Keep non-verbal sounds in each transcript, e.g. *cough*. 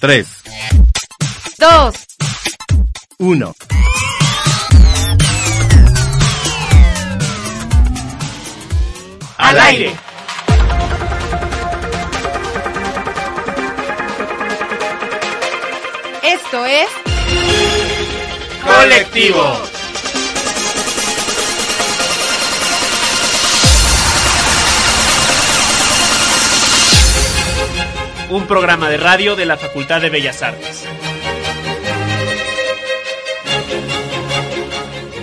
3, 2, 1. al aire. Esto es Colectivo. Un programa de radio de la Facultad de Bellas Artes.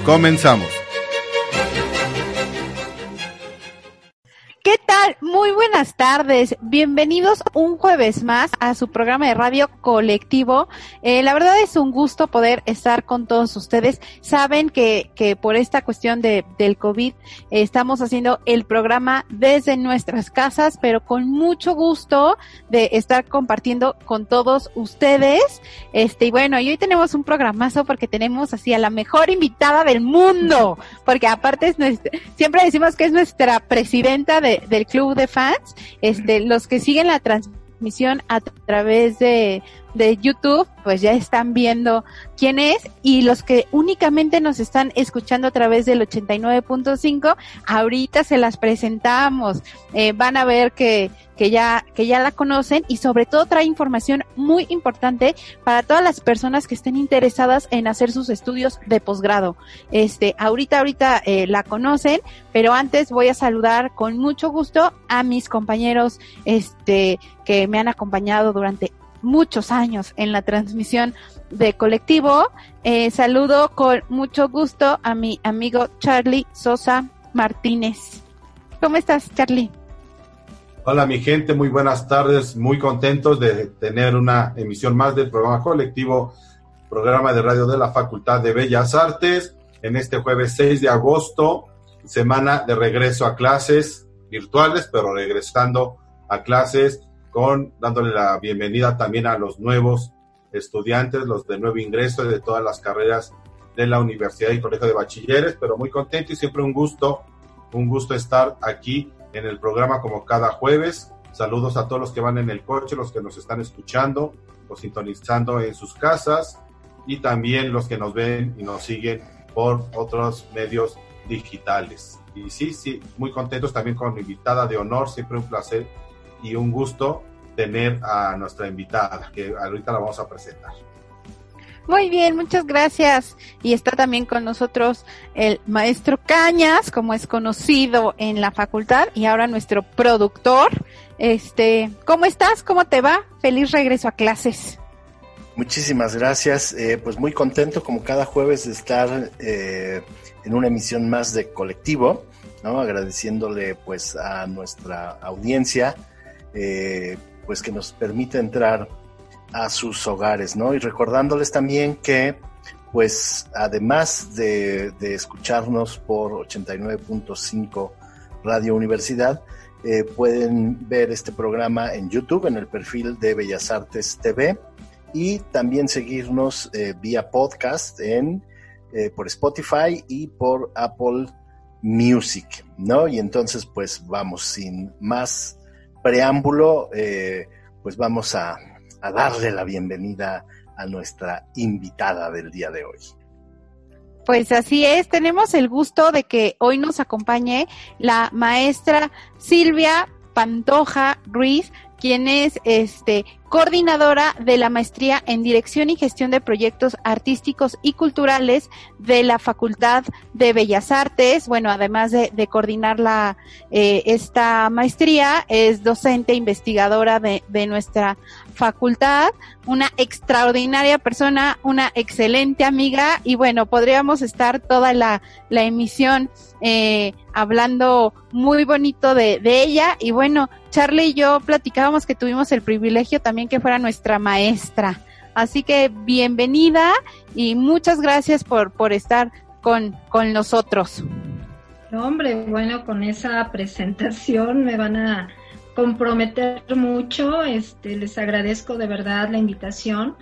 Comenzamos. Muy buenas tardes. Bienvenidos un jueves más a su programa de radio colectivo. Eh, la verdad es un gusto poder estar con todos ustedes. Saben que, que por esta cuestión de, del COVID eh, estamos haciendo el programa desde nuestras casas, pero con mucho gusto de estar compartiendo con todos ustedes. Este, y bueno, y hoy tenemos un programazo porque tenemos así a la mejor invitada del mundo, porque aparte es nuestra, siempre decimos que es nuestra presidenta de, del club de fans, este, los que siguen la transmisión a través de, de YouTube, pues ya están viendo quién es y los que únicamente nos están escuchando a través del 89.5, ahorita se las presentamos, eh, van a ver que, que ya, que ya la conocen y sobre todo trae información muy importante para todas las personas que estén interesadas en hacer sus estudios de posgrado. Este, ahorita, ahorita eh, la conocen, pero antes voy a saludar con mucho gusto a mis compañeros, este, que me han acompañado durante muchos años en la transmisión de colectivo. Eh, saludo con mucho gusto a mi amigo Charlie Sosa Martínez. ¿Cómo estás, Charlie? Hola mi gente, muy buenas tardes, muy contentos de tener una emisión más del programa colectivo, programa de radio de la Facultad de Bellas Artes, en este jueves 6 de agosto, semana de regreso a clases virtuales, pero regresando a clases con dándole la bienvenida también a los nuevos estudiantes, los de nuevo ingreso de todas las carreras de la Universidad y Colegio de Bachilleres, pero muy contento y siempre un gusto, un gusto estar aquí en el programa como cada jueves. Saludos a todos los que van en el coche, los que nos están escuchando o sintonizando en sus casas y también los que nos ven y nos siguen por otros medios digitales. Y sí, sí, muy contentos también con mi invitada de honor, siempre un placer y un gusto tener a nuestra invitada, que ahorita la vamos a presentar. Muy bien, muchas gracias. Y está también con nosotros el maestro Cañas, como es conocido en la facultad, y ahora nuestro productor. Este, ¿cómo estás? ¿Cómo te va? Feliz regreso a clases. Muchísimas gracias. Eh, pues muy contento como cada jueves de estar eh, en una emisión más de colectivo, ¿no? Agradeciéndole pues a nuestra audiencia, eh, pues que nos permite entrar a sus hogares, ¿no? Y recordándoles también que, pues, además de, de escucharnos por 89.5 Radio Universidad, eh, pueden ver este programa en YouTube, en el perfil de Bellas Artes TV, y también seguirnos eh, vía podcast en, eh, por Spotify y por Apple Music, ¿no? Y entonces, pues, vamos, sin más preámbulo, pues vamos a, a darle la bienvenida a nuestra invitada del día de hoy. Pues así es, tenemos el gusto de que hoy nos acompañe la maestra Silvia Pantoja Ruiz, quien es este coordinadora de la maestría en Dirección y Gestión de Proyectos Artísticos y Culturales de la Facultad de Bellas Artes. Bueno, además de, coordinar la, eh, esta maestría, es docente investigadora de, de nuestra facultad, una extraordinaria persona, una excelente amiga y bueno, podríamos estar toda la, la emisión eh, hablando muy bonito de, de ella y bueno, Charlie y yo platicábamos que tuvimos el privilegio también que fuera nuestra maestra. Así que bienvenida y muchas gracias por, por estar con, con nosotros. hombre, bueno, con esa presentación me van a comprometer mucho. Este, les agradezco de verdad la invitación.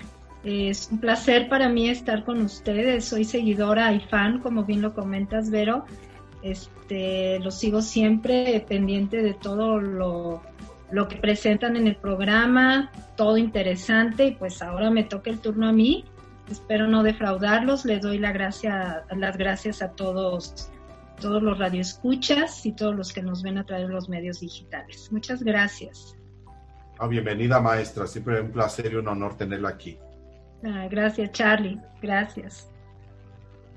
Es un placer para mí estar con ustedes. Soy seguidora y fan, como bien lo comentas, Vero. Este, lo sigo siempre pendiente de todo lo, lo que presentan en el programa, todo interesante. Y pues ahora me toca el turno a mí. Espero no defraudarlos. Les doy la gracia, las gracias a todos todos los radioescuchas y todos los que nos ven a través de los medios digitales. Muchas gracias. Ah, bienvenida, maestra. Siempre un placer y un honor tenerla aquí. Ah, gracias, Charlie. Gracias.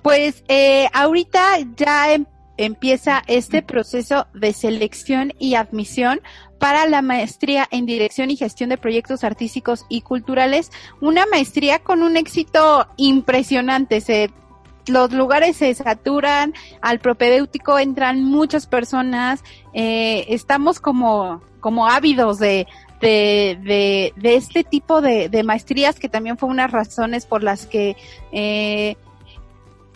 Pues eh, ahorita ya em, empieza este proceso de selección y admisión para la maestría en Dirección y Gestión de Proyectos Artísticos y Culturales, una maestría con un éxito impresionante. Se los lugares se saturan, al propedéutico entran muchas personas, eh, estamos como, como ávidos de, de, de, de este tipo de, maestrías, que también fue unas razones por las que eh,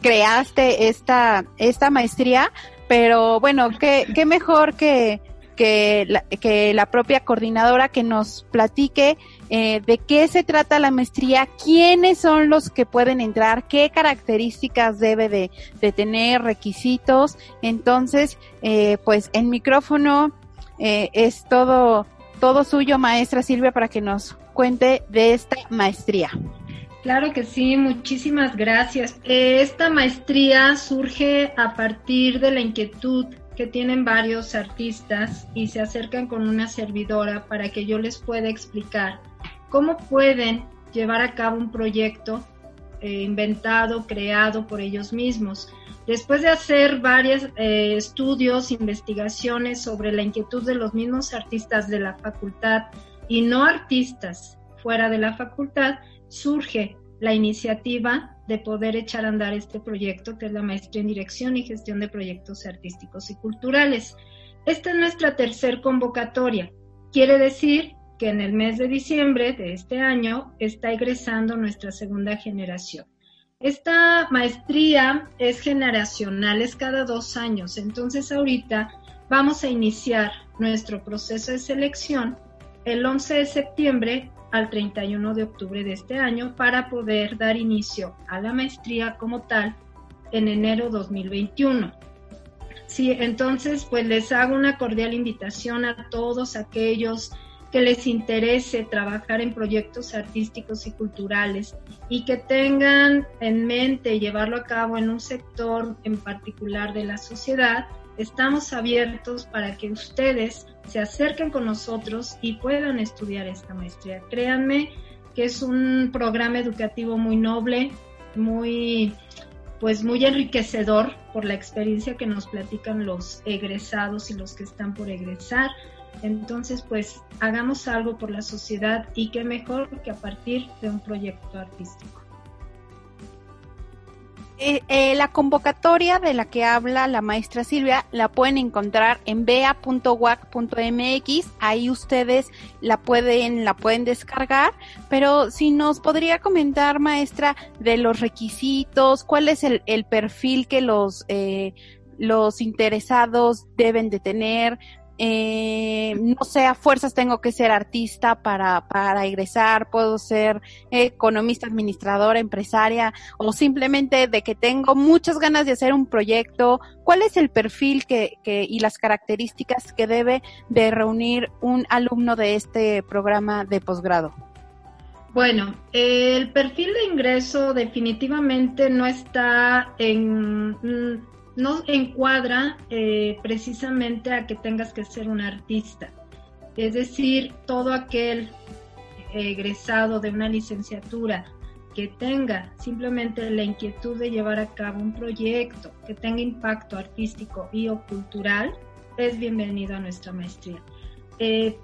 creaste esta, esta maestría, pero bueno, qué, qué mejor que, que la, que la propia coordinadora que nos platique eh, de qué se trata la maestría, quiénes son los que pueden entrar, qué características debe de, tener, requisitos. Entonces, eh, pues en micrófono eh, es todo, todo suyo, maestra Silvia, para que nos cuente de esta maestría. Claro que sí, muchísimas gracias. Esta maestría surge a partir de la inquietud que tienen varios artistas y se acercan con una servidora para que yo les pueda explicar cómo pueden llevar a cabo un proyecto eh, inventado, creado por ellos mismos. Después de hacer varios eh, estudios, investigaciones sobre la inquietud de los mismos artistas de la facultad y no artistas fuera de la facultad, surge la iniciativa de poder echar a andar este proyecto, que es la maestría en dirección y gestión de proyectos artísticos y culturales. Esta es nuestra tercer convocatoria. Quiere decir que en el mes de diciembre de este año está egresando nuestra segunda generación. Esta maestría es generacional, es cada dos años. Entonces ahorita vamos a iniciar nuestro proceso de selección el 11 de septiembre al 31 de octubre de este año para poder dar inicio a la maestría como tal en enero 2021. Sí, entonces pues les hago una cordial invitación a todos aquellos que les interese trabajar en proyectos artísticos y culturales y que tengan en mente llevarlo a cabo en un sector en particular de la sociedad, estamos abiertos para que ustedes se acerquen con nosotros y puedan estudiar esta maestría. Créanme que es un programa educativo muy noble, muy pues muy enriquecedor por la experiencia que nos platican los egresados y los que están por egresar. Entonces, pues hagamos algo por la sociedad y qué mejor que a partir de un proyecto artístico. Eh, eh, la convocatoria de la que habla la maestra Silvia la pueden encontrar en bea.wac.mx, ahí ustedes la pueden, la pueden descargar, pero si nos podría comentar, maestra, de los requisitos, cuál es el, el perfil que los, eh, los interesados deben de tener, eh, no sé, a fuerzas tengo que ser artista para, para egresar, puedo ser economista, administradora, empresaria, o simplemente de que tengo muchas ganas de hacer un proyecto. ¿Cuál es el perfil que, que, y las características que debe de reunir un alumno de este programa de posgrado? Bueno, el perfil de ingreso definitivamente no está en no encuadra eh, precisamente a que tengas que ser un artista. Es decir, todo aquel egresado de una licenciatura que tenga simplemente la inquietud de llevar a cabo un proyecto que tenga impacto artístico y o cultural, es bienvenido a nuestra maestría. Eh,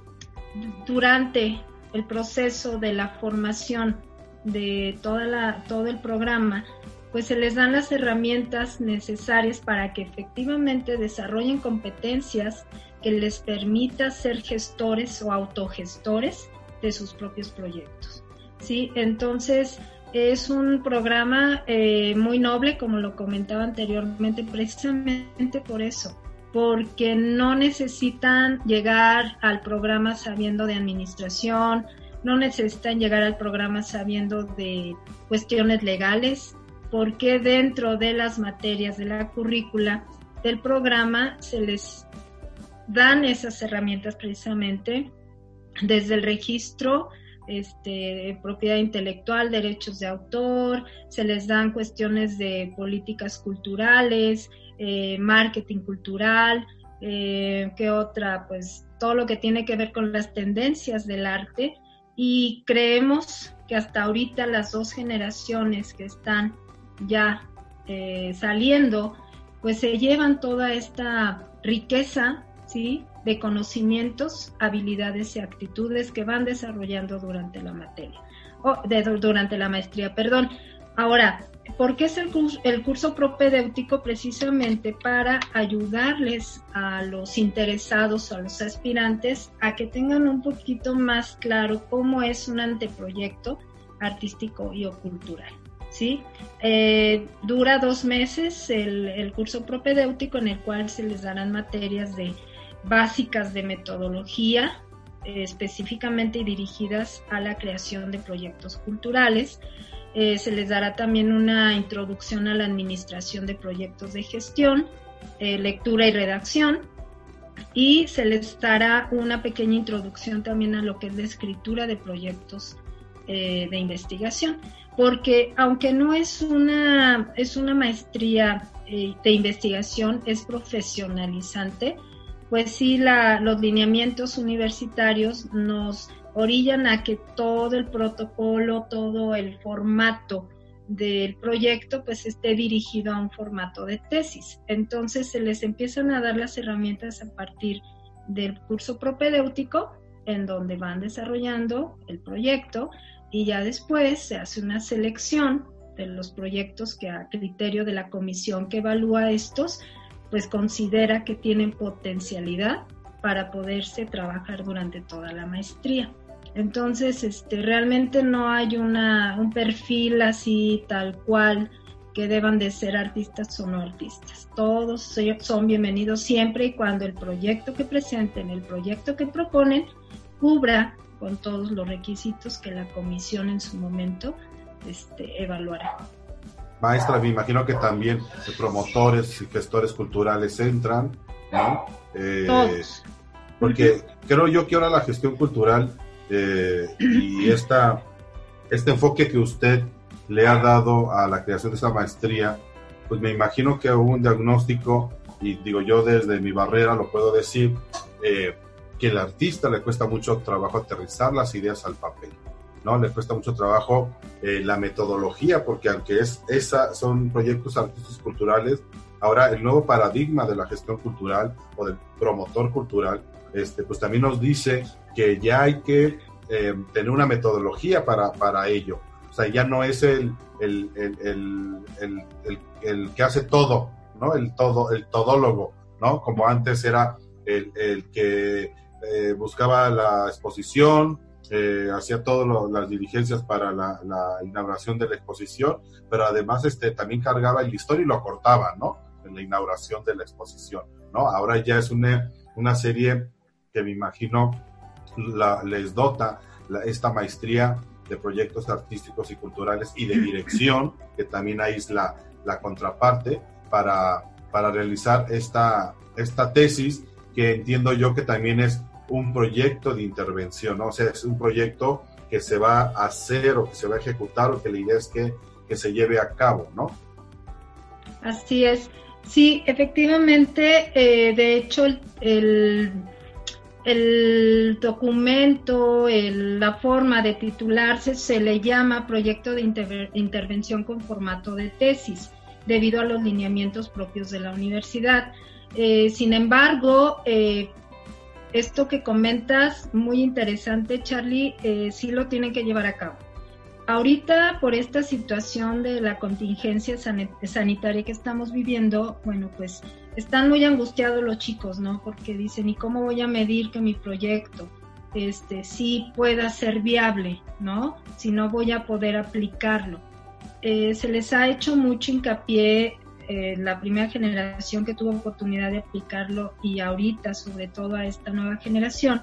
durante el proceso de la formación de toda la, todo el programa, pues se les dan las herramientas necesarias para que efectivamente desarrollen competencias que les permita ser gestores o autogestores de sus propios proyectos. ¿sí? Entonces, es un programa eh, muy noble, como lo comentaba anteriormente, precisamente por eso, porque no necesitan llegar al programa sabiendo de administración, no necesitan llegar al programa sabiendo de cuestiones legales, porque dentro de las materias de la currícula del programa se les dan esas herramientas precisamente desde el registro este, propiedad intelectual, derechos de autor, se les dan cuestiones de políticas culturales, eh, marketing cultural, eh, ¿qué otra? Pues todo lo que tiene que ver con las tendencias del arte y creemos que hasta ahorita las dos generaciones que están ya eh, saliendo, pues se llevan toda esta riqueza, ¿sí? de conocimientos, habilidades y actitudes que van desarrollando durante la materia, o durante la maestría, perdón. Ahora, ¿por qué es el curso, el curso propedéutico? Precisamente para ayudarles a los interesados, a los aspirantes, a que tengan un poquito más claro cómo es un anteproyecto artístico y o cultural. ¿Sí? Eh, dura dos meses el, curso propedéutico en el cual se les darán materias de básicas de metodología eh, específicamente dirigidas a la creación de proyectos culturales. Eh, se les dará también una introducción a la administración de proyectos de gestión, eh, lectura y redacción, y se les dará una pequeña introducción también a lo que es la escritura de proyectos de investigación, porque aunque no es una, es una maestría de investigación, es profesionalizante, pues sí, los lineamientos universitarios nos orillan a que todo el protocolo, todo el formato del proyecto pues esté dirigido a un formato de tesis. Entonces se les empiezan a dar las herramientas a partir del curso propedéutico en donde van desarrollando el proyecto y ya después se hace una selección de los proyectos que a criterio de la comisión que evalúa estos pues considera que tienen potencialidad para poderse trabajar durante toda la maestría. Entonces, este, realmente no hay una, un perfil así tal cual que deban de ser artistas o no artistas. Todos son bienvenidos siempre y cuando el proyecto que presenten, el proyecto que proponen, cubra con todos los requisitos que la comisión en su momento este, evaluará. Maestra, me imagino que también promotores y gestores culturales entran, ¿no? Eh, porque creo yo que ahora la gestión cultural eh, y esta, este enfoque que usted le ha dado a la creación de esa maestría, pues me imagino que hubo un diagnóstico, y digo yo desde mi barrera lo puedo decir, eh, que el artista le cuesta mucho trabajo aterrizar las ideas al papel. ¿no? Le cuesta mucho trabajo eh, la metodología, porque aunque es esa, son proyectos artísticos culturales, ahora el nuevo paradigma de la gestión cultural o del promotor cultural, este, pues también nos dice que ya hay que eh, tener una metodología para, para ello. O sea, ya no es el, el, el, el, el que hace todo, ¿no? El todo, el todólogo, ¿no? Como antes era el, que eh, buscaba la exposición, eh, hacía todas las diligencias para la, inauguración de la exposición, pero además este, también cargaba el listón y lo cortaba, ¿no? En la inauguración de la exposición, ¿no? Ahora ya es una, una serie que me imagino les dota esta maestría de proyectos artísticos y culturales y de dirección, que también ahí es la, la contraparte, para, para realizar esta, esta tesis, que entiendo yo que también es un proyecto de intervención, ¿no? O sea, es un proyecto que se va a hacer o que se va a ejecutar o que la idea es que, se lleve a cabo, ¿no? Así es. Sí, efectivamente, eh, de hecho, el, el documento, la forma de titularse se le llama proyecto de intervención con formato de tesis, debido a los lineamientos propios de la universidad. Eh, sin embargo, eh, esto que comentas, muy interesante, Charlie, eh, sí lo tienen que llevar a cabo. Ahorita, por esta situación de la contingencia sanitaria que estamos viviendo, bueno, pues están muy angustiados los chicos, ¿no? Porque dicen, ¿y cómo voy a medir que mi proyecto este, sí pueda ser viable, ¿no? Si no voy a poder aplicarlo. Eh, se les ha hecho mucho hincapié eh, la primera generación que tuvo oportunidad de aplicarlo y ahorita, sobre todo a esta nueva generación,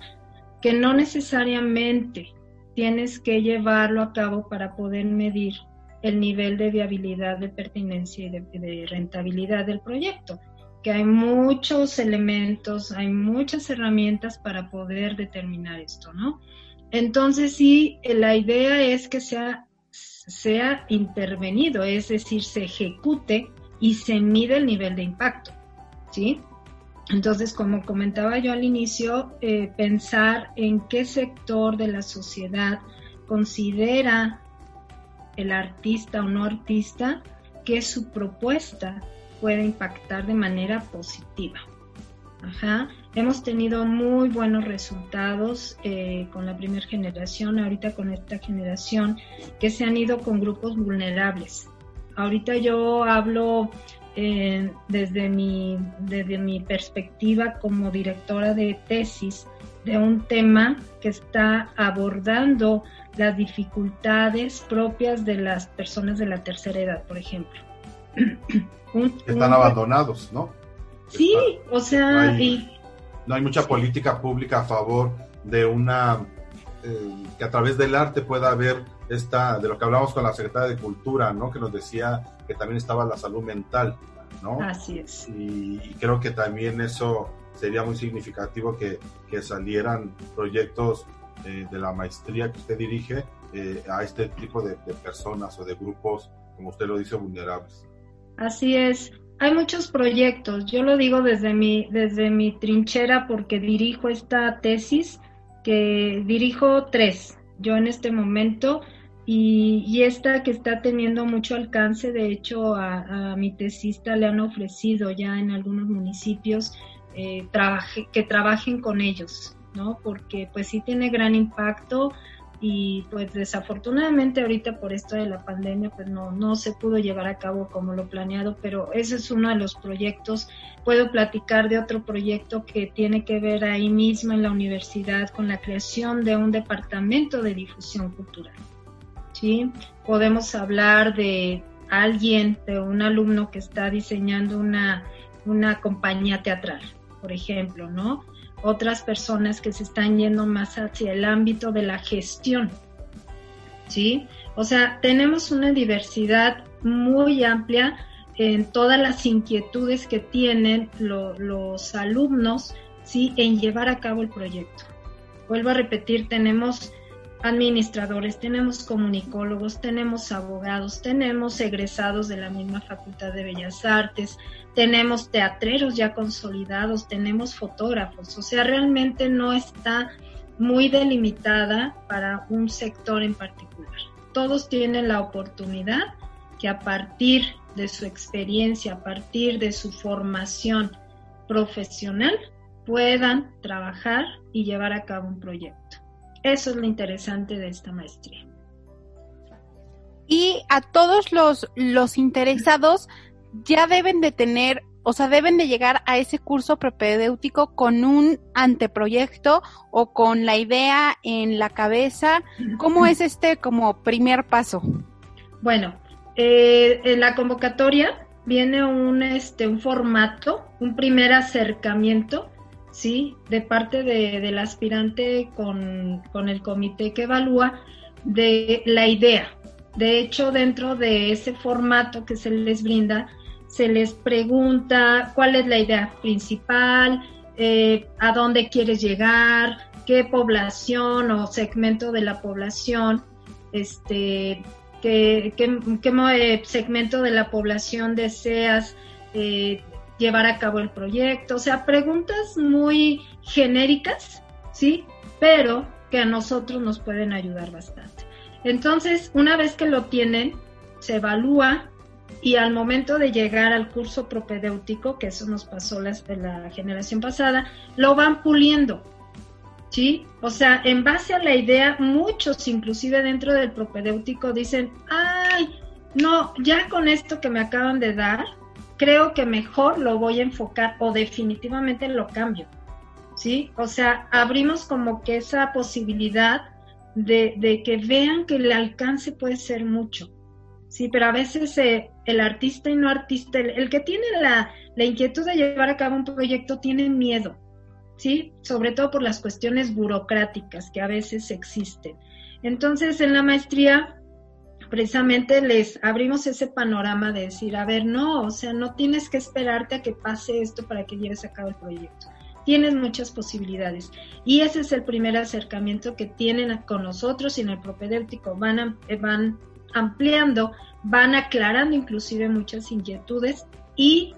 que no necesariamente tienes que llevarlo a cabo para poder medir el nivel de viabilidad, de pertinencia y de, rentabilidad del proyecto, que hay muchos elementos, hay muchas herramientas para poder determinar esto, ¿no? Entonces sí, la idea es que sea, sea intervenido, es decir, se ejecute y se mide el nivel de impacto, ¿sí? Entonces, como comentaba yo al inicio, eh, pensar en qué sector de la sociedad considera el artista o no artista que su propuesta puede impactar de manera positiva. Ajá. Hemos tenido muy buenos resultados eh, con la primera generación, ahorita con esta generación, que se han ido con grupos vulnerables. Ahorita yo hablo eh, desde, mi, desde mi perspectiva como directora de tesis de un tema que está abordando las dificultades propias de las personas de la tercera edad, por ejemplo. *clears throat* Están abandonados, ¿no? Sí, o sea... No hay, mucha política pública a favor de una... Eh, que a través del arte pueda haber esta, de lo que hablamos con la secretaria de Cultura, ¿no? Que nos decía que también estaba la salud mental, ¿no? Así es. Y, creo que también eso sería muy significativo que, que salieran proyectos eh, de la maestría que usted dirige eh, a este tipo de, personas o de grupos, como usted lo dice, vulnerables. Así es. Hay muchos proyectos. Yo lo digo desde mi, desde mi trinchera porque dirijo esta tesis, que dirijo tres. Yo en este momento y, esta que está teniendo mucho alcance, de hecho a, mi tesista le han ofrecido ya en algunos municipios eh, que trabajen con ellos, ¿no? Porque pues sí tiene gran impacto y pues desafortunadamente ahorita por esto de la pandemia pues no, no se pudo llevar a cabo como lo planeado, pero ese es uno de los proyectos. Puedo platicar de otro proyecto que tiene que ver ahí mismo en la universidad con la creación de un departamento de difusión cultural. ¿Sí? Podemos hablar de alguien, de un alumno que está diseñando una, una compañía teatral, por ejemplo, ¿no? Otras personas que se están yendo más hacia el ámbito de la gestión, ¿sí? O sea, tenemos una diversidad muy amplia en todas las inquietudes que tienen los alumnos, ¿sí? En llevar a cabo el proyecto. Vuelvo a repetir, tenemos administradores, tenemos comunicólogos, tenemos abogados, tenemos egresados de la misma Facultad de Bellas Artes, tenemos teatreros ya consolidados, tenemos fotógrafos, o sea, realmente no está muy delimitada para un sector en particular. Todos tienen la oportunidad que a partir de su experiencia, a partir de su formación profesional, puedan trabajar y llevar a cabo un proyecto. Eso es lo interesante de esta maestría. Y a todos los, los interesados ya deben de tener, o sea, deben de llegar a ese curso propedéutico con un anteproyecto o con la idea en la cabeza. ¿Cómo es este como primer paso? Bueno, eh, en la convocatoria viene un, este, un formato, un primer acercamiento ¿sí? De parte del aspirante con, el comité que evalúa de la idea. De hecho, dentro de ese formato que se les brinda, se les pregunta cuál es la idea principal, eh, a dónde quieres llegar, qué población o segmento de la población, este, qué, qué, qué eh, segmento de la población deseas eh, llevar a cabo el proyecto, o sea, preguntas muy genéricas, ¿sí? Pero que a nosotros nos pueden ayudar bastante. Entonces, una vez que lo tienen, se evalúa y al momento de llegar al curso propedéutico, que eso nos pasó la, la generación pasada, lo van puliendo. ¿Sí? O sea, en base a la idea, muchos, inclusive dentro del propedéutico, dicen, ay, no, ya con esto que me acaban de dar, creo que mejor lo voy a enfocar o definitivamente lo cambio. ¿Sí? O sea, abrimos como que esa posibilidad de, que vean que el alcance puede ser mucho. Sí, pero a veces eh, el artista y no artista, el, que tiene la, la, inquietud de llevar a cabo un proyecto tiene miedo, ¿sí? Sobre todo por las cuestiones burocráticas que a veces existen. Entonces, en la maestría, precisamente les abrimos ese panorama de decir, a ver, no, o sea, no tienes que esperarte a que pase esto para que lleves a cabo el proyecto. Tienes muchas posibilidades. Y ese es el primer acercamiento que tienen con nosotros en el propedéutico. Van, eh, van ampliando, van aclarando inclusive muchas inquietudes y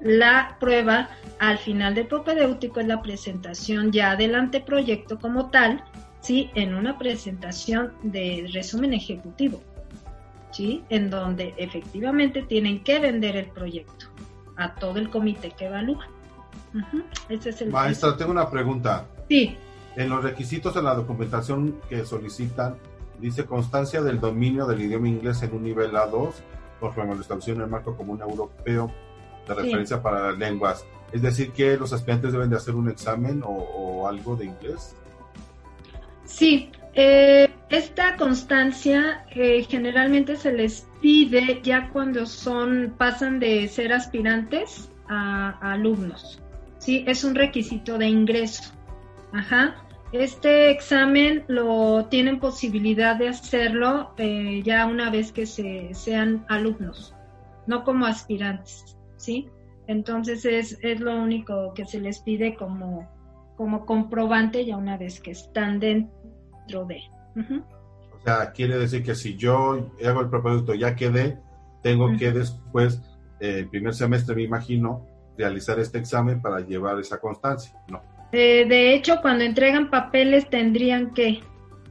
la prueba al final del propedéutico es la presentación ya del anteproyecto como tal, ¿sí? En una presentación de resumen ejecutivo. ¿Sí? En donde efectivamente tienen que vender el proyecto a todo el comité que evalúa. Ese es el Maestra, tengo una pregunta. Sí. En los requisitos de la documentación que solicitan, dice constancia del dominio del idioma inglés en un nivel A2, por ejemplo, lo estableció en el marco común europeo de referencia para las lenguas. Es decir, que los aspirantes deben de hacer un examen o, o algo de inglés. Sí, eh, esta constancia eh, generalmente se les pide ya cuando son pasan de ser aspirantes a, alumnos. Sí, es un requisito de ingreso. Ajá. Este examen lo tienen posibilidad de hacerlo eh, ya una vez que se, sean alumnos, no como aspirantes, ¿sí? Entonces es, es lo único que se les pide como, como comprobante ya una vez que están dentro de. O sea, quiere decir que si yo hago el producto, ya quedé, tengo que después, el primer semestre, me imagino, realizar este examen para llevar esa constancia, ¿no? Eh, de hecho, cuando entregan papeles tendrían que,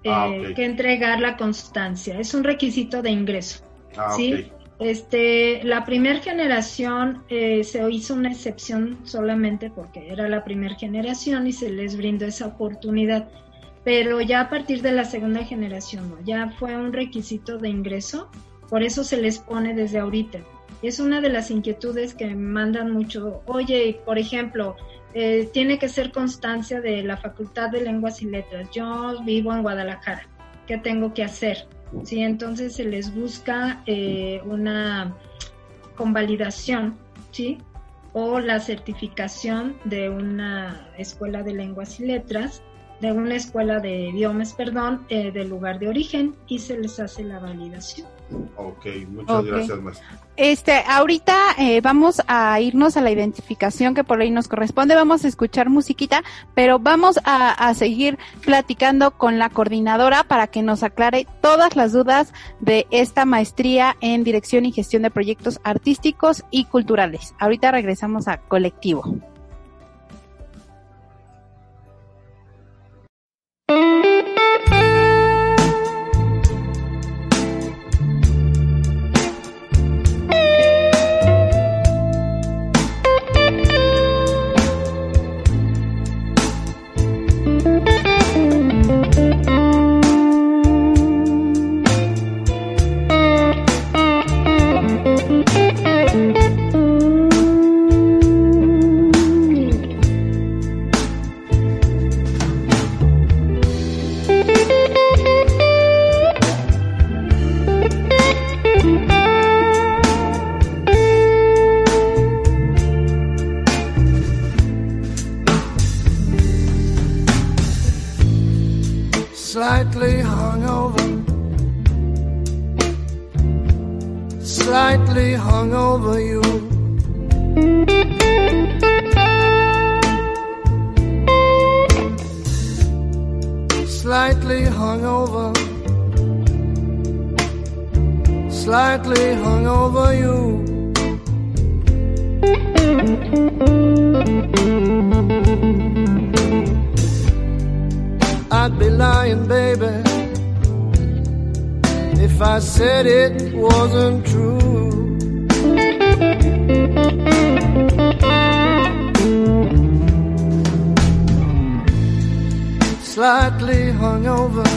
ah, eh, que entregar la constancia. Es un requisito de ingreso. Ah, ¿sí? Este, la primera generación eh, se hizo una excepción solamente porque era la primera generación y se les brindó esa oportunidad pero ya a partir de la segunda generación, ¿no? ya fue un requisito de ingreso, por eso se les pone desde ahorita. Es una de las inquietudes que mandan mucho, oye, por ejemplo, eh, tiene que ser constancia de la Facultad de Lenguas y Letras, yo vivo en Guadalajara, ¿qué tengo que hacer? Sí, entonces se les busca eh, una convalidación, ¿sí? O la certificación de una escuela de lenguas y letras de una escuela de idiomas, perdón, eh, del lugar de origen y se les hace la validación. Ok, muchas gracias, maestra. Este, ahorita eh, vamos a irnos a la identificación que por ahí nos corresponde, vamos a escuchar musiquita, pero vamos a, a seguir platicando con la coordinadora para que nos aclare todas las dudas de esta maestría en dirección y gestión de proyectos artísticos y culturales. Ahorita regresamos a colectivo. slightly hung over you. I'd be lying, baby, if I said it wasn't true. Slightly hung over.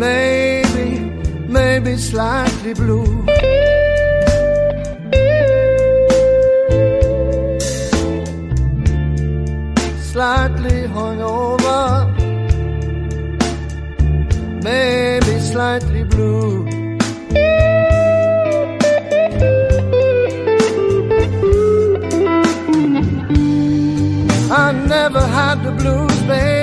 may maybe slightly blue. slightly hungover, maybe slightly blue. I never had the blues, baby,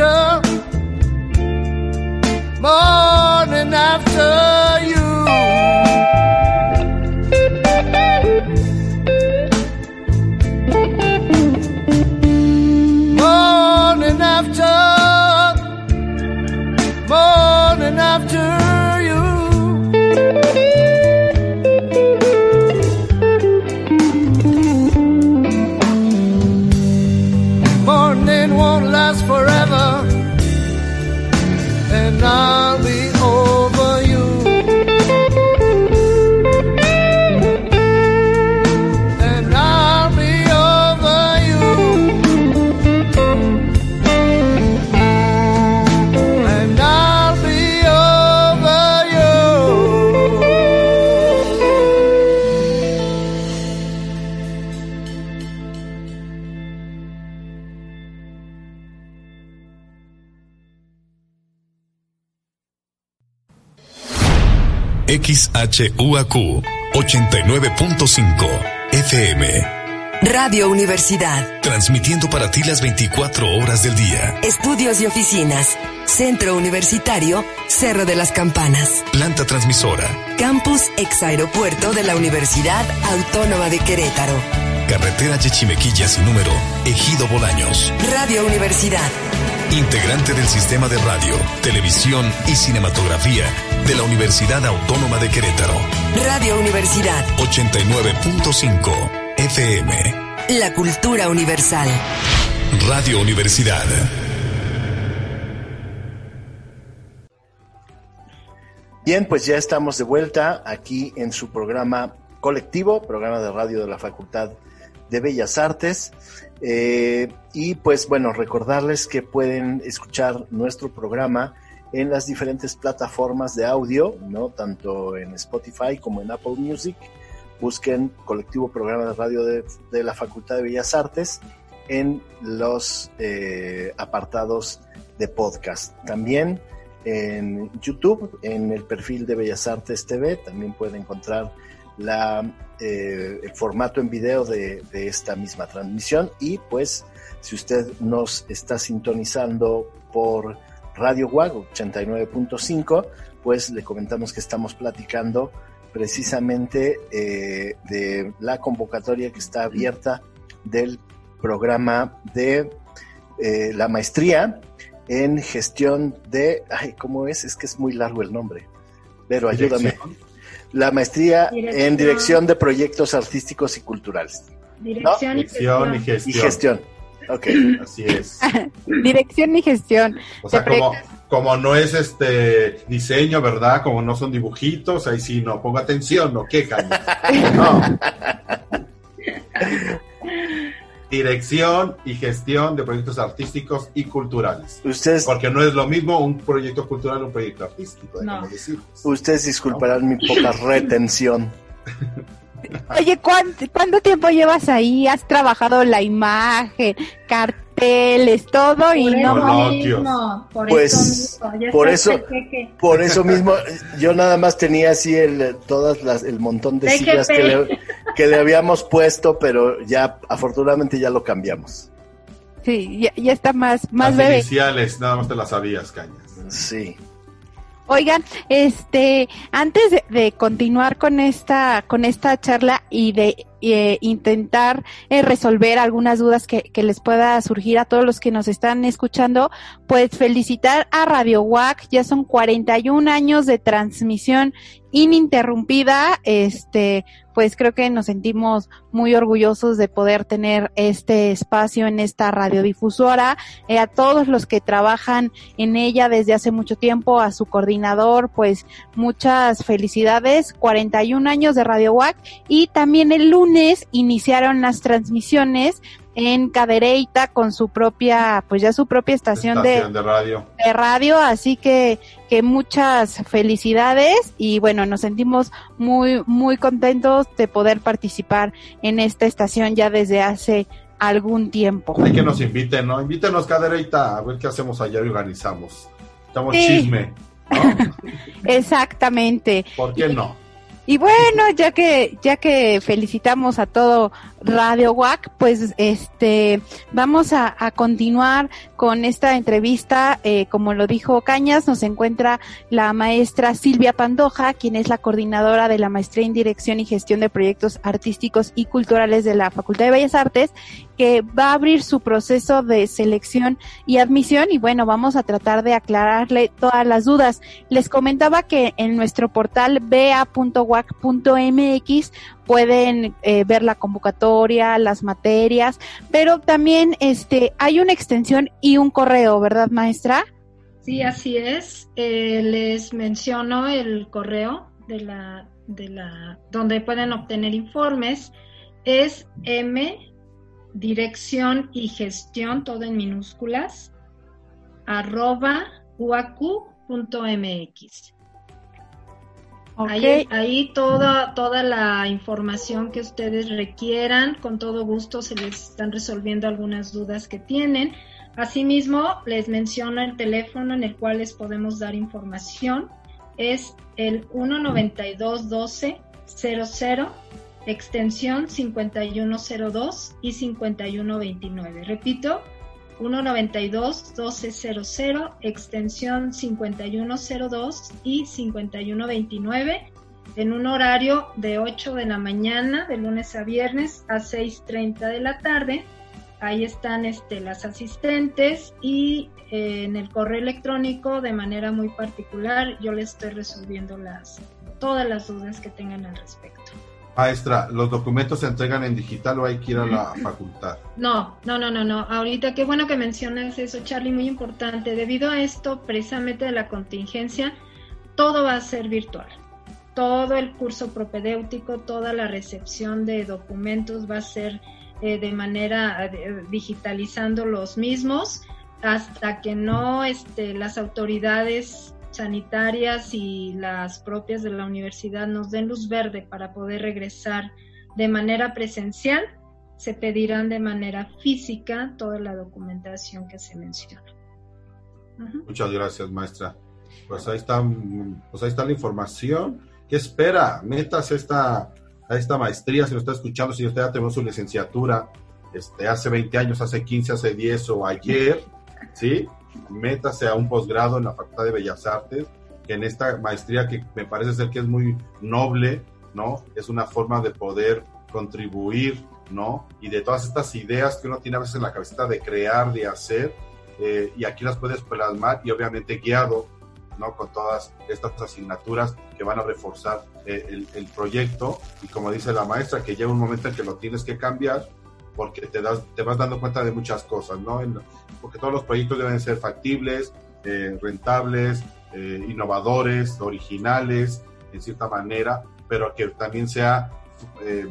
winter XHUAQ 89.5 FM. Radio Universidad. Transmitiendo para ti las 24 horas del día. Estudios y oficinas. Centro Universitario Cerro de las Campanas. Planta transmisora. Campus ex aeropuerto de la Universidad Autónoma de Querétaro. Carretera Yechimequilla sin número. Ejido Bolaños. Radio Universidad. Integrante del sistema de radio, televisión y cinematografía de la Universidad Autónoma de Querétaro. Radio Universidad. 89.5 FM. La cultura universal. Radio Universidad. Bien, pues ya estamos de vuelta aquí en su programa colectivo, programa de radio de la Facultad de Bellas Artes. Eh, y pues bueno, recordarles que pueden escuchar nuestro programa en las diferentes plataformas de audio, ¿no? Tanto en Spotify como en Apple Music. Busquen colectivo programa de radio de, de la Facultad de Bellas Artes en los eh, apartados de podcast. También en YouTube, en el perfil de Bellas Artes TV, también puede encontrar la, eh, el formato en video de, de, esta misma transmisión y pues si usted nos está sintonizando por Radio WAG 89.5, pues le comentamos que estamos platicando precisamente eh, de la convocatoria que está abierta del programa de eh, la maestría en gestión de, ay, ¿cómo es? Es que es muy largo el nombre, pero ayúdame. La maestría en dirección de proyectos artísticos y culturales. Dirección, y, Dirección gestión. y Y gestión. Ok. Así es. *laughs* Dirección y gestión. O sea, como, como no es este diseño, ¿verdad? Como no son dibujitos, ahí sí no, ponga atención, no, qué caña. No. *laughs* Dirección y gestión de proyectos artísticos y culturales. Ustedes, Porque no es lo mismo un proyecto cultural un proyecto artístico, No. ustedes disculparán mi poca retención. *laughs* *laughs* Oye, ¿cuánto, ¿cuánto tiempo llevas ahí? ¿Has trabajado la imagen, carteles, todo y Por no? mismo, por Pues, eso mismo. Por eso- jeque. Por eso mismo, yo nada más tenía así el, todas las, el montón de siglas que le, que le habíamos puesto, pero ya, afortunadamente ya lo cambiamos. Sí, ya, ya está más, más Las bebé. iniciales, nada más te las sabías, cañas. Sí. Oigan, este, antes de, continuar con esta, con esta charla y de eh, intentar eh, resolver algunas dudas que, que les pueda surgir a todos los que nos están escuchando, pues felicitar a Radio WAC, ya son 41 años de transmisión ininterrumpida, este, pues creo que nos sentimos muy orgullosos de poder tener este espacio en esta radiodifusora, eh, a todos los que trabajan en ella desde hace mucho tiempo, a su coordinador, pues muchas felicidades, 41 años de Radio WAC y también el lunes iniciaron las transmisiones en Cadereyta con su propia, pues ya su propia estación, de, Estación de radio. de radio, así que, que muchas felicidades y bueno, nos sentimos muy, muy contentos de poder participar en esta estación ya desde hace algún tiempo. Hay que nos inviten, ¿no? Invítenos, cadereita, a ver qué hacemos allá y organizamos. Estamos Sí. chisme, ¿no? *laughs* Exactamente. ¿Por qué no? Y bueno, ya que, ya que felicitamos a todo Radio WAC, pues este, vamos a, continuar con esta entrevista. Eh, como lo dijo Cañas, nos encuentra la maestra Silvia Pandoja, quien es la coordinadora de la maestría en dirección y gestión de proyectos artísticos y culturales de la Facultad de Bellas Artes, que va a abrir su proceso de selección y admisión. Y bueno, vamos a tratar de aclararle todas las dudas. Les comentaba que en nuestro portal ba.wac.mx pueden eh, ver la convocatoria, las materias, pero también este hay una extensión y un correo, ¿verdad, maestra? Sí, así es. Eh, les menciono el correo de la, de la, donde pueden obtener informes. Es M, dirección y gestión, todo en minúsculas, arroba uacu.mx. Ahí, ahí toda, toda la información que ustedes requieran, con todo gusto se les están resolviendo algunas dudas que tienen. Asimismo, les menciono el teléfono en el cual les podemos dar información. Es el 1921200, extensión 5102 y 5129. Repito, 192-1200, extensión 5102 y 5129, en un horario de 8 de la mañana, de lunes a viernes, a 6.30 de la tarde. Ahí están este, las asistentes y eh, en el correo electrónico, de manera muy particular, yo les estoy resolviendo las, todas las dudas que tengan al respecto. Maestra, ¿los documentos se entregan en digital o hay que ir a la facultad? No, no, no, no, no. Ahorita qué bueno que mencionas eso, Charlie, muy importante. Debido a esto, precisamente de la contingencia, todo va a ser virtual. Todo el curso propedéutico, toda la recepción de documentos va a ser eh, de manera eh, digitalizando los mismos hasta que no este, las autoridades sanitarias y las propias de la universidad nos den luz verde para poder regresar de manera presencial, se pedirán de manera física toda la documentación que se menciona. Ujú. Muchas gracias, maestra. Pues ahí está, pues ahí está la información. ¿Qué espera? Metas esta, a esta maestría, si lo está escuchando, si usted ya terminó su licenciatura este, hace 20 años, hace 15, hace 10 o ayer, ¿sí? Métase a un posgrado en la Facultad de Bellas Artes, que en esta maestría que me parece ser que es muy noble, ¿no? Es una forma de poder contribuir, ¿no? Y de todas estas ideas que uno tiene a veces en la cabeza de crear, de hacer, eh, y aquí las puedes plasmar y obviamente guiado, ¿no? Con todas estas asignaturas que van a reforzar eh, el, el, proyecto y como dice la maestra, que llega un momento en que lo tienes que cambiar porque te, das, te vas dando cuenta de muchas cosas, ¿no? En, porque todos los proyectos deben ser factibles, eh, rentables, eh, innovadores, originales, en cierta manera, pero que también sea, eh,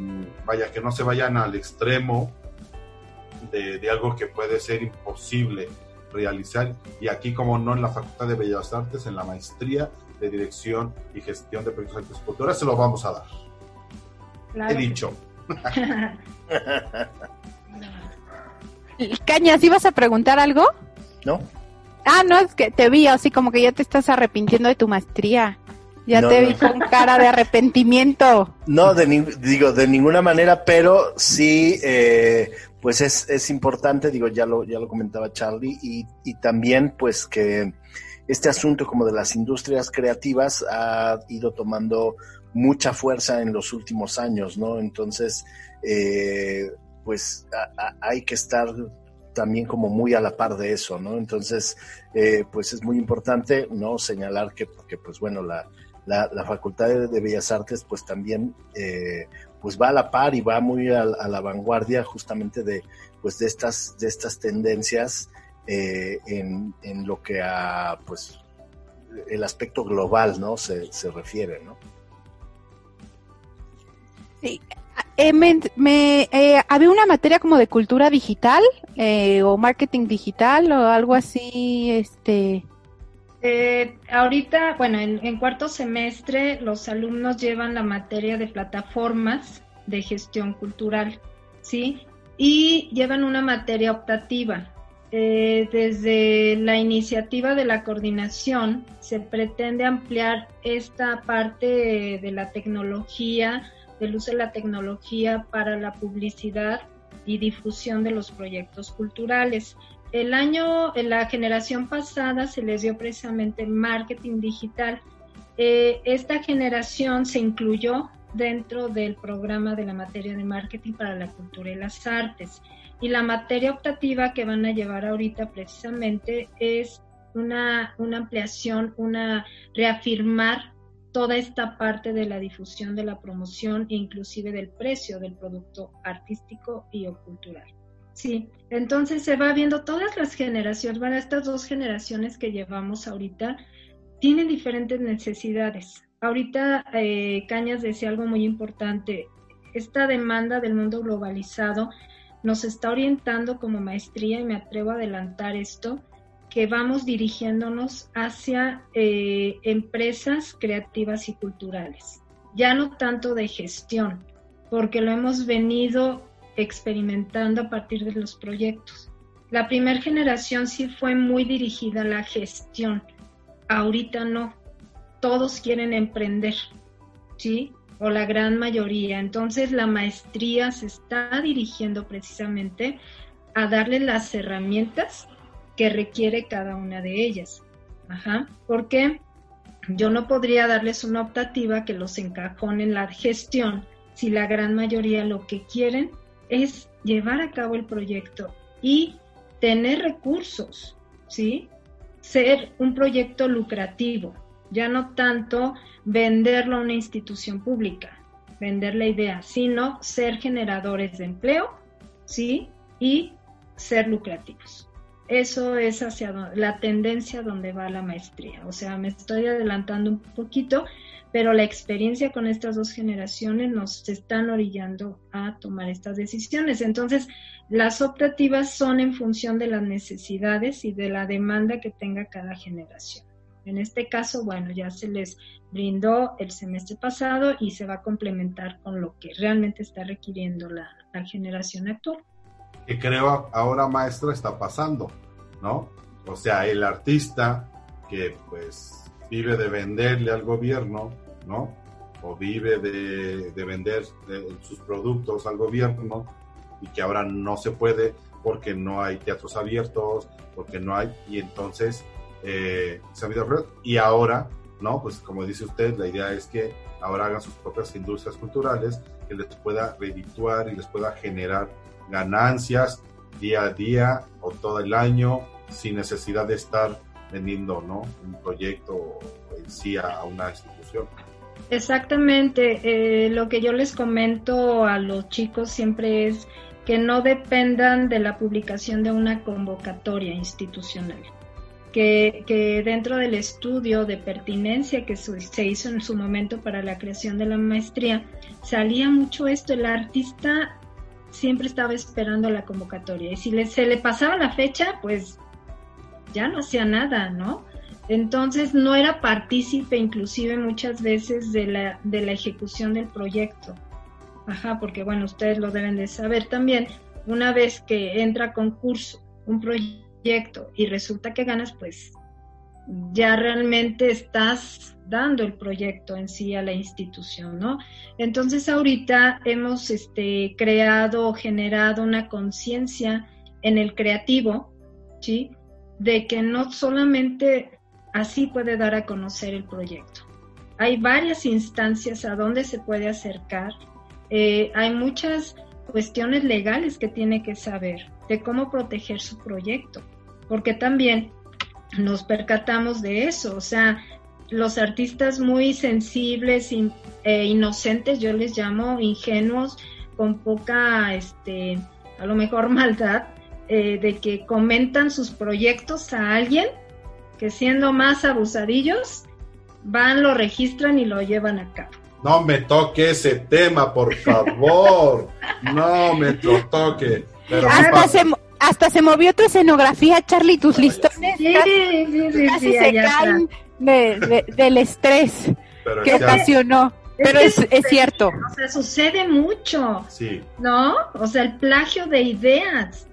vaya, que no se vayan al extremo de, de, algo que puede ser imposible realizar. Y aquí, como no, en la Facultad de Bellas Artes, en la maestría de Dirección y Gestión de Proyectos Artes Culturas, se lo vamos a dar. Claro. He dicho. *laughs* Cañas, ¿ibas a preguntar algo? No. Ah, no, es que te vi así como que ya te estás arrepintiendo de tu maestría. Ya no, te vi no. con cara de arrepentimiento. No, de digo, de ninguna manera, pero sí, eh, pues es, es importante, digo, ya lo, ya lo comentaba Charlie, y, y también pues que este asunto como de las industrias creativas ha ido tomando mucha fuerza en los últimos años, ¿no? Entonces, eh, pues hay que estar también como muy a la par de eso, ¿no? Entonces, eh, pues es muy importante, ¿no? Señalar que, que pues bueno, la, la, Facultad de, Bellas Artes, pues también, eh, pues va a la par y va muy a, a, la vanguardia justamente de, pues de estas, de estas tendencias en, en lo que a, pues, el aspecto global, ¿no? Se, se refiere, ¿no? Sí, eh, me, eh, había una materia como de cultura digital eh, o marketing digital o algo así, este. Eh, ahorita, bueno, en, en, cuarto semestre los alumnos llevan la materia de plataformas de gestión cultural, ¿sí? Y llevan una materia optativa. desde la iniciativa de la coordinación se pretende ampliar esta parte de la tecnología del uso de la tecnología para la publicidad y difusión de los proyectos culturales. El año, en la generación pasada se les dio precisamente marketing digital. Eh, esta generación se incluyó dentro del programa de la materia de marketing para la cultura y las artes. Y la materia optativa que van a llevar ahorita precisamente es una, una ampliación, una reafirmar toda esta parte de la difusión, de la promoción e inclusive del precio del producto artístico y o cultural. Sí, entonces se va viendo todas las generaciones, bueno, estas dos generaciones que llevamos ahorita tienen diferentes necesidades. Ahorita eh, Cañas decía algo muy importante, esta demanda del mundo globalizado nos está orientando como maestría y me atrevo a adelantar esto, que vamos dirigiéndonos hacia eh, empresas creativas y culturales, ya no tanto de gestión, porque lo hemos venido experimentando a partir de los proyectos. La primera generación sí fue muy dirigida a la gestión, ahorita no, todos quieren emprender, ¿sí? O la gran mayoría. Entonces la maestría se está dirigiendo precisamente a darle las herramientas que requiere cada una de ellas. Ajá. Porque yo no podría darles una optativa que los encajone en la gestión si la gran mayoría lo que quieren es llevar a cabo el proyecto y tener recursos, ¿sí? Ser un proyecto lucrativo, ya no tanto venderlo a una institución pública, vender la idea, sino ser generadores de empleo, ¿sí? Y ser lucrativos eso es hacia la tendencia donde va la maestría. O sea, me estoy adelantando un poquito, pero la experiencia con estas dos generaciones nos están orillando a tomar estas decisiones. Entonces, las optativas son en función de las necesidades y de la demanda que tenga cada generación. En este caso, bueno, ya se les brindó el semestre pasado y se va a complementar con lo que realmente está requiriendo la, la generación actual que creo ahora maestra está pasando, ¿no? O sea, el artista que pues vive de venderle al gobierno, ¿no? O vive de, de vender de sus productos al gobierno y que ahora no se puede, porque no hay teatros abiertos, porque no hay, y entonces eh, y ahora, ¿no? Pues como dice usted, la idea es que ahora hagan sus propias industrias culturales que les pueda redituar y les pueda generar ganancias día a día o todo el año sin necesidad de estar vendiendo ¿no? un proyecto en sí a una institución. Exactamente, eh, lo que yo les comento a los chicos siempre es que no dependan de la publicación de una convocatoria institucional. Que, que, dentro del estudio de pertinencia que se hizo en su momento para la creación de la maestría, salía mucho esto, el artista siempre estaba esperando la convocatoria y si le, se le pasaba la fecha, pues ya no hacía nada, ¿no? Entonces no era partícipe inclusive muchas veces de la, de la ejecución del proyecto. Ajá, porque bueno, ustedes lo deben de saber también. Una vez que entra concurso un proyecto y resulta que ganas, pues ya realmente estás dando el proyecto en sí a la institución, ¿no? Entonces ahorita hemos este, creado, generado una conciencia en el creativo, ¿sí? De que no solamente así puede dar a conocer el proyecto. Hay varias instancias a donde se puede acercar. Eh, hay muchas cuestiones legales que tiene que saber de cómo proteger su proyecto, porque también nos percatamos de eso, o sea, los artistas muy sensibles e inocentes, yo les llamo ingenuos, con poca, este, a lo mejor *laughs* maldad, eh, de que comentan sus proyectos a alguien que siendo más abusadillos, van, lo registran y lo llevan a cabo. No me toque ese tema, por favor. *laughs* no me lo toque. hasta, se, hasta se movió tu escenografía, Charlie, tus listones. Sí, sí, sí, casi se caen del estrés que ocasionó. Pero es, es, cierto. O sea, sucede mucho. Sí. ¿No? O sea, el plagio de ideas.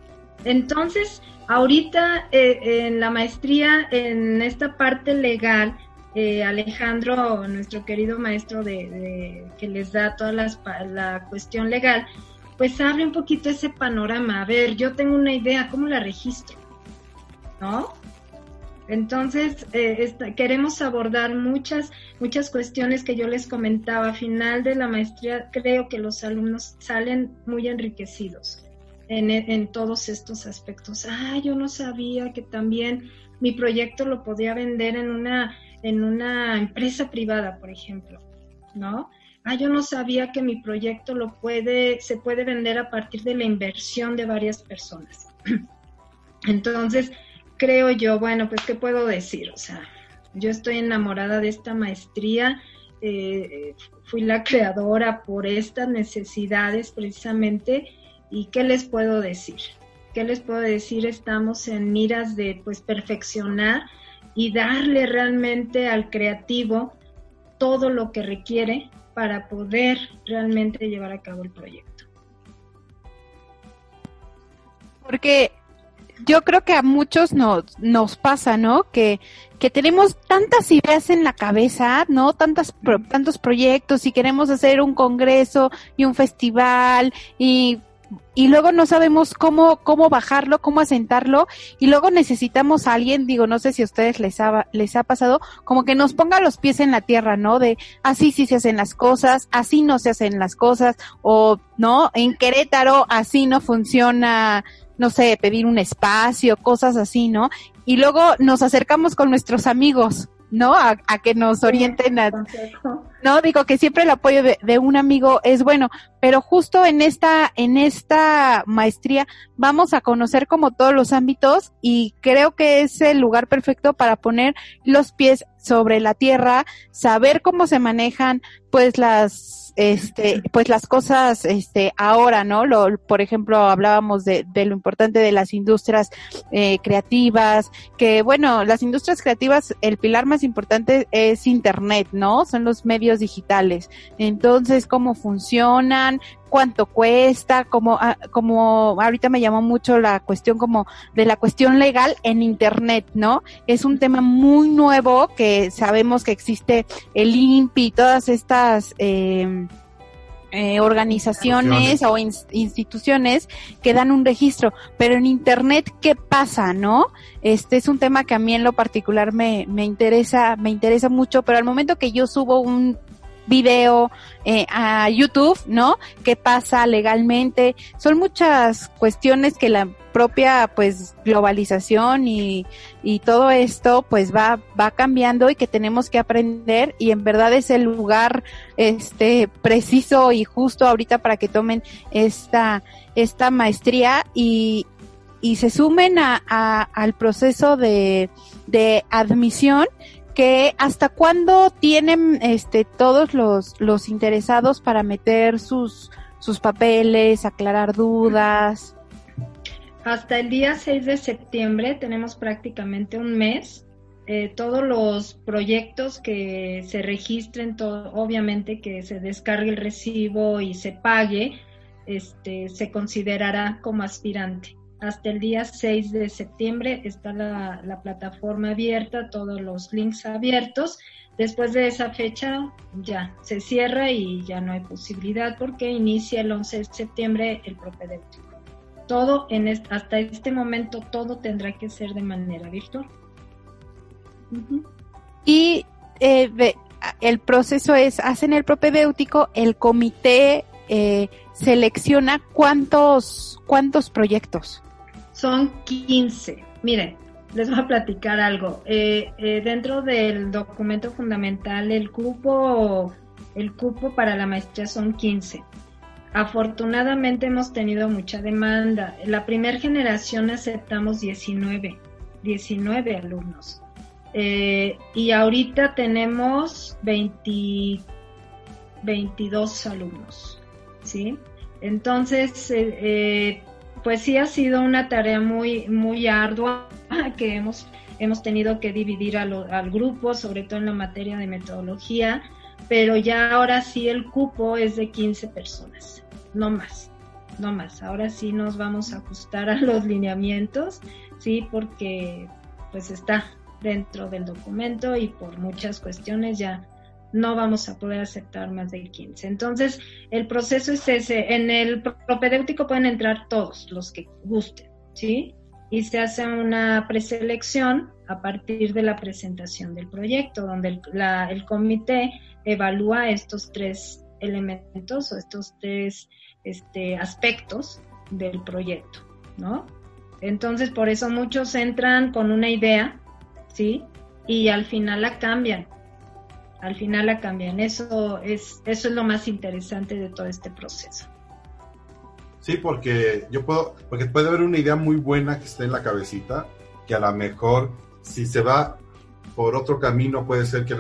Entonces, Ahorita eh, en la maestría, en esta parte legal, eh, Alejandro, nuestro querido maestro de, que les da toda la cuestión legal, pues abre un poquito ese panorama. A ver, yo tengo una idea, ¿cómo la registro? ¿No? Entonces, eh, queremos abordar muchas, muchas cuestiones que yo les comentaba. A final de la maestría, creo que los alumnos salen muy enriquecidos en, todos estos aspectos. Ah, yo no sabía que también mi proyecto lo podía vender en una, en una empresa privada, por ejemplo, ¿no? Ah, yo no sabía que mi proyecto lo puede, se puede vender a partir de la inversión de varias personas. *clears throat* Entonces, creo yo, bueno, pues, ¿qué puedo decir? O sea, yo estoy enamorada de esta maestría, eh, fui la creadora por estas necesidades precisamente ¿Y qué les puedo decir? ¿Qué les puedo decir? Estamos en miras de pues perfeccionar y darle realmente al creativo todo lo que requiere para poder realmente llevar a cabo el proyecto. Porque yo creo que a muchos nos, nos pasa, ¿no? Que, que tenemos tantas ideas en la cabeza, ¿no? Tantas, tantos proyectos y queremos hacer un congreso y un festival y y luego no sabemos cómo, cómo bajarlo, cómo asentarlo, y luego necesitamos a alguien, digo, no sé si a ustedes les ha, les ha pasado, como que nos ponga los pies en la tierra, ¿no? De así sí se hacen las cosas, así no se hacen las cosas, o, ¿no? En Querétaro así no funciona, no sé, pedir un espacio, cosas así, ¿no? Y luego nos acercamos con nuestros amigos, ¿no? A, que nos orienten a, no digo que siempre el apoyo de, de, un amigo es bueno, pero justo en esta, en esta maestría vamos a conocer como todos los ámbitos y creo que es el lugar perfecto para poner los pies sobre la tierra, saber cómo se manejan pues las este, pues las cosas, este, ahora, ¿no? Lo, por ejemplo, hablábamos de, de lo importante de las industrias eh, creativas, que bueno, las industrias creativas, el pilar más importante es Internet, ¿no? Son los medios digitales. Entonces, cómo funcionan, cuánto cuesta, como, ah, como ahorita me llamó mucho la cuestión como de la cuestión legal en Internet, ¿no? Es un tema muy nuevo que sabemos que existe el INPI y todas estas, eh, eh, organizaciones o instituciones que dan un registro, pero en internet qué pasa, ¿no? Este es un tema que a mí en lo particular me, me interesa, me interesa mucho, pero al momento que yo subo un video eh, a YouTube, ¿no? ¿Qué pasa legalmente? Son muchas cuestiones que la propia pues globalización y, y todo esto pues va va cambiando y que tenemos que aprender y en verdad es el lugar este preciso y justo ahorita para que tomen esta esta maestría y y se sumen a, a al proceso de, de admisión que hasta cuándo tienen este todos los, los interesados para meter sus, sus papeles, aclarar dudas. Hasta el día 6 de septiembre tenemos prácticamente un mes. Eh, todos los proyectos que se registren, todo, obviamente que se descargue el recibo y se pague, este, se considerará como aspirante hasta el día 6 de septiembre está la, plataforma abierta, todos los links abiertos. Después de esa fecha ya se cierra y ya no hay posibilidad porque inicia el 11 de septiembre el propedéutico. Todo en hasta este momento todo tendrá que ser de manera virtual. Y eh, el proceso es, hacen el propedéutico, el comité eh, selecciona cuántos, cuántos proyectos son 15. Miren, les voy a platicar algo. Eh, eh, dentro del documento fundamental, el cupo, el cupo para la maestría son 15. Afortunadamente hemos tenido mucha demanda. La primera generación aceptamos 19, 19 alumnos. Eh, y ahorita tenemos 20, 22 alumnos, ¿sí? Entonces, eh, pues sí ha sido una tarea muy, muy ardua *laughs* que hemos, hemos tenido que dividir al grupo, sobre todo en la materia de metodología, pero ya ahora sí el cupo es de 15 personas, no más, no más. Ahora sí nos vamos a ajustar *laughs* a los lineamientos, sí, porque pues está dentro del documento y por muchas cuestiones ya no vamos a poder aceptar más de 15. Entonces, el proceso es ese. En el propedéutico pueden entrar todos los que gusten, ¿sí? Y se hace una preselección a partir de la presentación del proyecto, donde el, el comité evalúa estos tres elementos o estos tres este, aspectos del proyecto, ¿no? Entonces, por eso muchos entran con una idea, ¿sí? Y al final la cambian al final la cambian. Eso es, eso es lo más interesante de todo este proceso. Sí, porque yo puedo, porque puede haber una idea muy buena que esté en la cabecita, que a lo mejor si se va por otro camino puede ser que,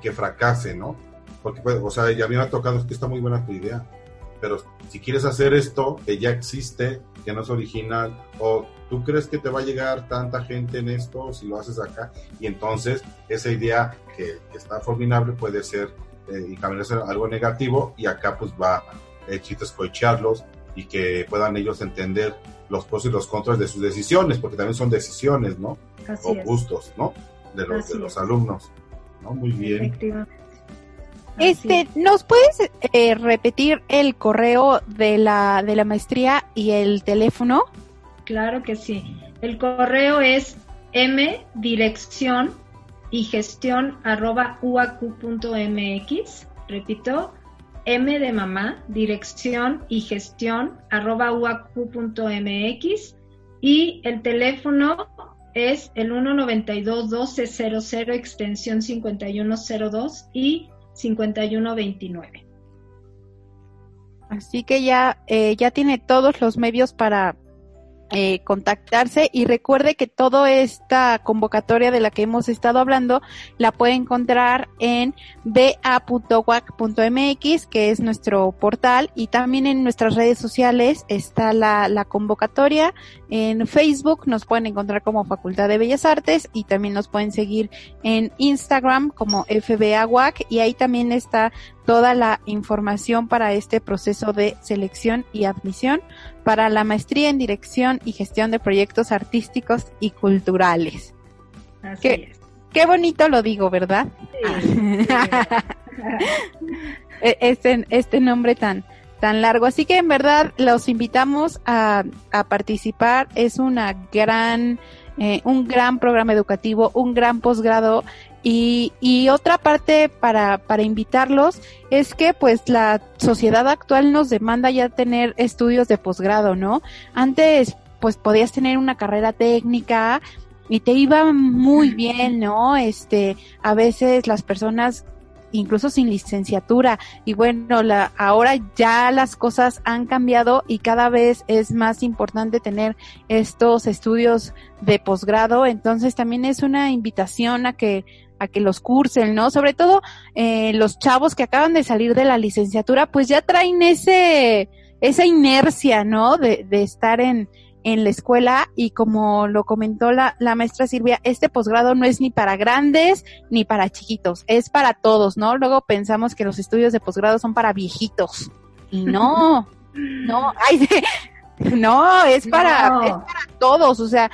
que, fracase, ¿no? Porque, puede, o sea, ya me ha tocado que está muy buena tu idea, pero si quieres hacer esto que ya existe, que no es original, o tú crees que te va a llegar tanta gente en esto si lo haces acá, y entonces esa idea que, está formidable puede ser eh, y también ser algo negativo, y acá pues va el chiste escucharlos y que puedan ellos entender los pros y los contras de sus decisiones, porque también son decisiones, ¿no? o gustos, ¿no? De los, de los alumnos, ¿no? Muy bien. Este, ¿nos puedes eh, repetir el correo de la, de la maestría y el teléfono? Claro que sí. El correo es m dirección y gestión arroba uacu.mx. Repito, m de mamá, dirección y gestión arroba uacu.mx. Y el teléfono es el 192-1200 extensión 5102 y 5129. Así que ya, eh, ya tiene todos los medios para eh, contactarse y recuerde que toda esta convocatoria de la que hemos estado hablando la puede encontrar en ba.wac.mx que es nuestro portal y también en nuestras redes sociales está la, la convocatoria. En Facebook nos pueden encontrar como Facultad de Bellas Artes y también nos pueden seguir en Instagram como FBAWAC y ahí también está toda la información para este proceso de selección y admisión para la maestría en dirección y gestión de proyectos artísticos y culturales. Así qué, qué bonito lo digo, ¿verdad? *laughs* E- este, este nombre tan, tan largo. Así que en verdad los invitamos a, a participar. Es una gran, eh, un gran programa educativo, un gran posgrado. Y, y otra parte para, para invitarlos es que pues la sociedad actual nos demanda ya tener estudios de posgrado, ¿no? Antes pues podías tener una carrera técnica y te iba muy bien, ¿no? Este, a veces las personas incluso sin licenciatura y bueno, la ahora ya las cosas han cambiado y cada vez es más importante tener estos estudios de posgrado, entonces también es una invitación a que a que los cursen, ¿no? Sobre todo eh, los chavos que acaban de salir de la licenciatura, pues ya traen ese esa inercia, ¿no? De, de estar en, en la escuela y como lo comentó la, la maestra Silvia, este posgrado no es ni para grandes ni para chiquitos, es para todos, ¿no? Luego pensamos que los estudios de posgrado son para viejitos y no, *laughs* no, ay, *laughs* *laughs* no, es para, No. es para todos, o sea,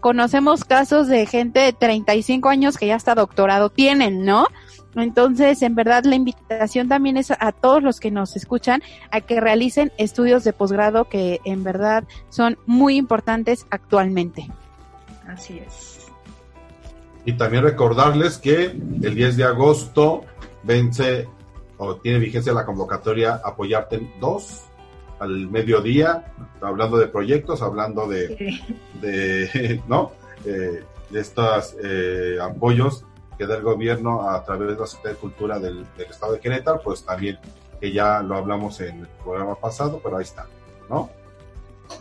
conocemos casos de gente de 35 años que ya hasta doctorado tienen, ¿no? Entonces, en verdad, la invitación también es a todos los que nos escuchan a que realicen estudios de posgrado que en verdad son muy importantes actualmente. Así es. Y también recordarles que el 10 de agosto vence o tiene vigencia la convocatoria Apoyarte en 2 al mediodía, hablando de proyectos, hablando de, Sí. de *laughs* ¿no? Eh, de estos eh, apoyos que da el gobierno a través de la Secretaría de Cultura del, del Estado de Querétaro, pues también que ya lo hablamos en el programa pasado, pero ahí está, ¿no?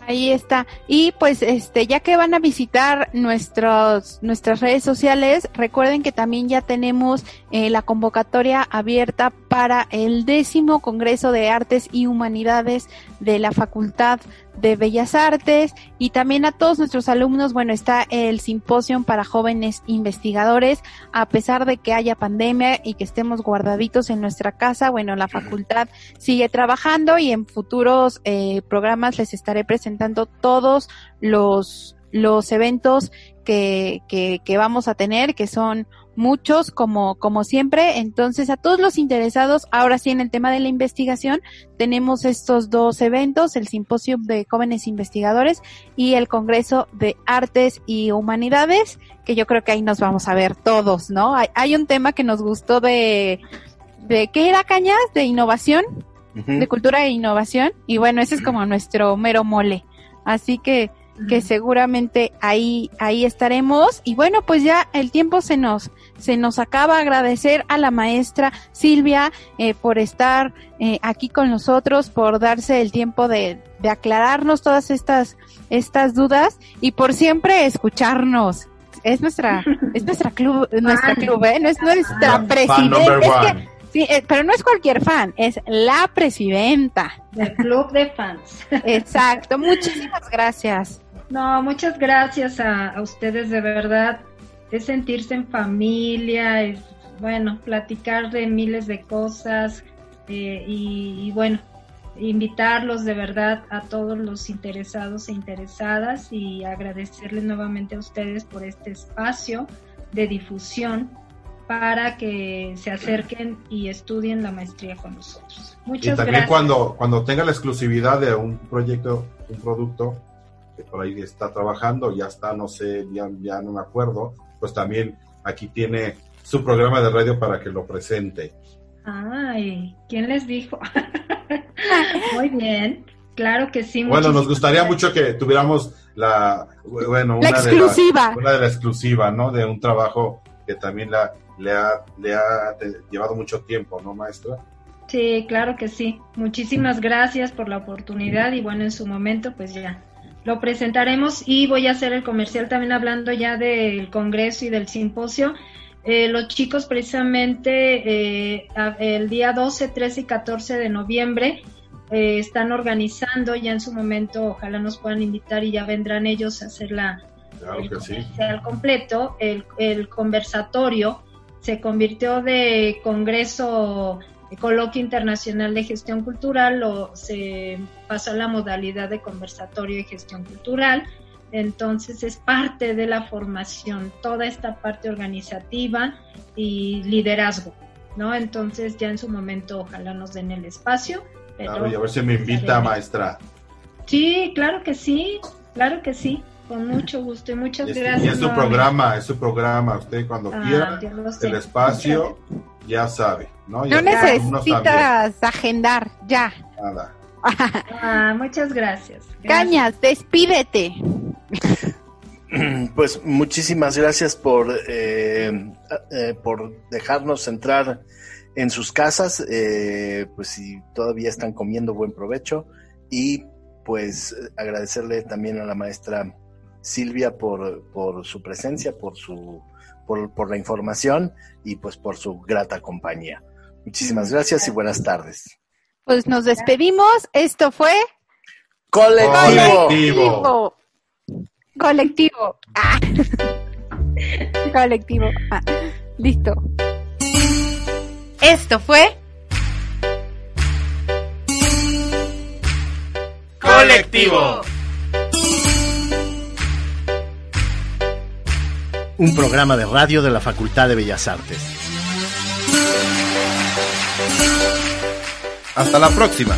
Ahí está. Y pues este, ya que van a visitar nuestros, nuestras redes sociales, recuerden que también ya tenemos eh, la convocatoria abierta para el décimo Congreso de Artes y Humanidades de la Facultad de Bellas Artes. Y también a todos nuestros alumnos, bueno, está el simposio para jóvenes investigadores, a pesar de que haya pandemia y que estemos guardaditos en nuestra casa, bueno, la facultad sigue trabajando y en futuros eh, programas les estaré presentando todos los, los eventos que, que, que vamos a tener, que son muchos como, como siempre. Entonces, a todos los interesados, ahora sí en el tema de la investigación, tenemos estos dos eventos, el Simposio de Jóvenes Investigadores y el Congreso de Artes y Humanidades, que yo creo que ahí nos vamos a ver todos, ¿no? Hay, hay un tema que nos gustó de, de, ¿qué era Cañas? De innovación, de cultura e innovación, y bueno, ese es como nuestro mero mole. Así que, que seguramente ahí, ahí estaremos. Y bueno, pues ya el tiempo se nos, se nos acaba. Agradecer a la maestra Silvia eh, por estar eh, aquí con nosotros, por darse el tiempo de, de aclararnos todas estas, estas dudas y por siempre escucharnos. Es nuestra, es nuestra club, *laughs* nuestra club, ¿eh? No es nuestra presidenta. Es que- sí, eh, pero no es cualquier fan, es la presidenta. Del club de fans. Exacto. *laughs* Muchísimas gracias. No, muchas gracias a, a ustedes de verdad. Es sentirse en familia, es bueno, platicar de miles de cosas eh, y, y bueno, invitarlos de verdad a todos los interesados e interesadas y agradecerles nuevamente a ustedes por este espacio de difusión para que se acerquen y estudien la maestría con nosotros. Y Muchas también gracias. cuando, cuando tenga la exclusividad de un proyecto, un producto que por ahí está trabajando, ya está, no sé, ya, ya no me acuerdo, pues también aquí tiene su programa de radio para que lo presente. Ay, ¿quién les dijo? *laughs* Muy bien, claro que sí. Bueno, nos gustaría gracias. mucho que tuviéramos la, bueno, La una exclusiva. De la, una de la exclusiva, ¿no? De un trabajo que también la, le ha, le ha llevado mucho tiempo, ¿no, maestra? Sí, claro que sí. Muchísimas gracias por la oportunidad y bueno, en su momento pues ya lo presentaremos y voy a hacer el comercial también hablando ya del congreso y del simposio. Eh, los chicos precisamente eh, el día 12, 13 y 14 de noviembre eh, están organizando ya en su momento, ojalá nos puedan invitar y ya vendrán ellos a hacer la, Claro el que sí. comercial completo, el, el conversatorio se convirtió de Congreso Coloquio Internacional de Gestión Cultural, o se pasó a la modalidad de conversatorio de gestión cultural. Entonces es parte de la formación, toda esta parte organizativa y liderazgo. ¿no? Entonces ya en su momento ojalá nos den el espacio. Pero Claro, y a ver si me invita, maestra. Sí, claro que sí, claro que sí, con mucho gusto y muchas Y es, gracias. y es su programa, es su programa. Usted cuando Ah, quiera, el espacio, ya sabe, ¿no? Y No necesitas agendar, ya. Nada. Ah, muchas gracias. Gracias. Cañas, despídete. *clears throat* Pues muchísimas gracias por, eh, eh, por dejarnos entrar en sus casas, eh, pues si todavía están comiendo buen provecho y pues agradecerle también a la maestra Silvia por, por su presencia, por su por, por la información y pues por su grata compañía. Muchísimas gracias y buenas tardes. Pues nos despedimos. Esto fue Colectivo. Colectivo. Colectivo. Ah. Colectivo. Ah. Listo. Esto fue Colectivo. Un programa de radio de la Facultad de Bellas Artes. Hasta la próxima.